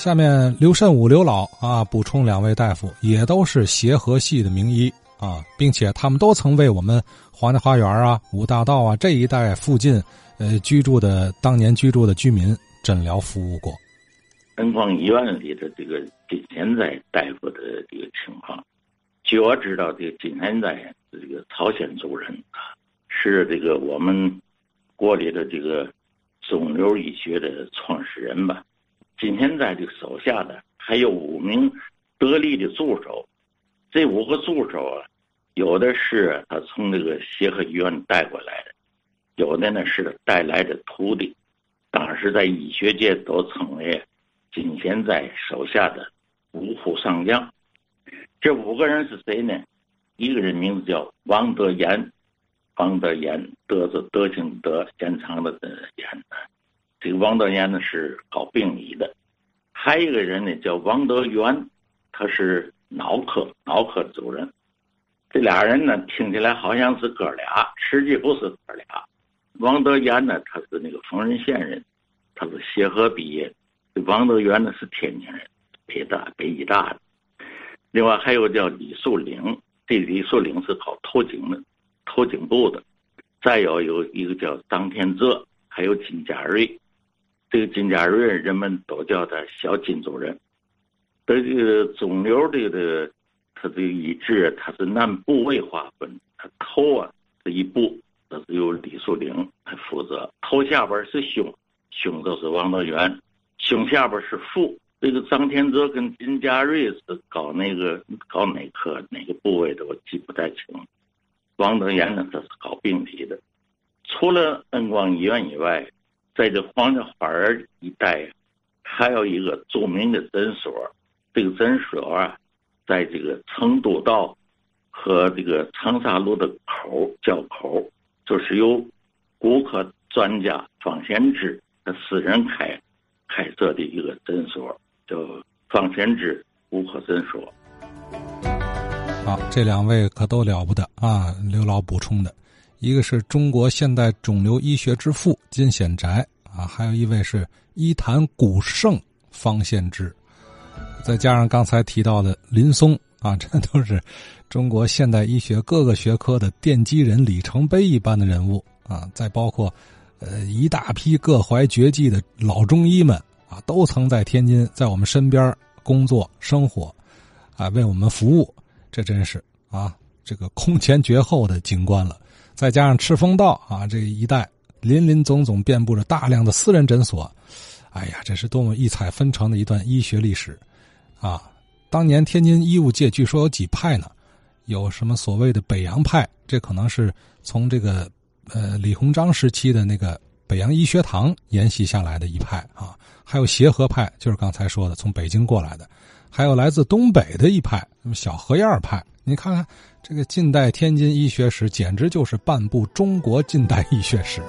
下面刘慎武刘老啊，补充两位大夫也都是协和系的名医啊，并且他们都曾为我们华南花园啊、五大道啊这一带附近呃居住的当年居住的居民诊疗服务过。恩光医院里的这个金天在大夫的这个情况，据我知道，这个金天在这个朝鲜族人啊，是这个我们国里的这个肿瘤医学的创始人吧。今天在这个手下的还有五名得力的助手，这五个助手啊，有的是他从这个协和医院带过来的，有的呢是带来的徒弟，当时在医学界都称为金贤在手下的五虎上将。这五个人是谁呢？一个人名字叫王德言，王德言，德字德行德，延长的言。这个王德言呢是搞病理的，还有一个人呢叫王德元，他是脑科脑科主任。这俩人呢听起来好像是哥俩，实际不是哥俩。王德言呢他是那个丰润县人，他是协和毕业。这王德元呢是天津人，北大北医大的。另外还有叫李树岭，这李树岭是搞头颈的，头颈部的。再有有一个叫张天泽，还有金家瑞。这个金家瑞，人们都叫他小金主任。这个肿瘤这个，他这个医治，他是按部位划分。他头啊这一部，那是由李树林来负责。头下边是胸，胸都是王德元，胸下边是腹。这个张天泽跟金家瑞是搞那个搞哪科哪个部位的，我记不太清。王德元呢，他是搞病理的。除了恩光医院以外。在这黄家花园一带，还有一个著名的诊所。这个诊所啊，在这个成都道和这个长沙路的口交口，就是由骨科专家方先之他私人开开设的一个诊所，叫方先之骨科诊所。好，这两位可都了不得啊！刘老补充的。一个是中国现代肿瘤医学之父金显宅啊，还有一位是医坛古圣方献之，再加上刚才提到的林松啊，这都是中国现代医学各个学科的奠基人、里程碑一般的人物啊。再包括呃一大批各怀绝技的老中医们啊，都曾在天津在我们身边工作生活啊，为我们服务。这真是啊，这个空前绝后的景观了。再加上赤峰道啊，这一带林林总总遍布着大量的私人诊所，哎呀，这是多么异彩纷呈的一段医学历史啊！当年天津医务界据说有几派呢？有什么所谓的北洋派？这可能是从这个呃李鸿章时期的那个北洋医学堂沿袭下来的一派啊。还有协和派，就是刚才说的从北京过来的，还有来自东北的一派，那么小荷叶派。你看看，这个近代天津医学史简直就是半部中国近代医学史。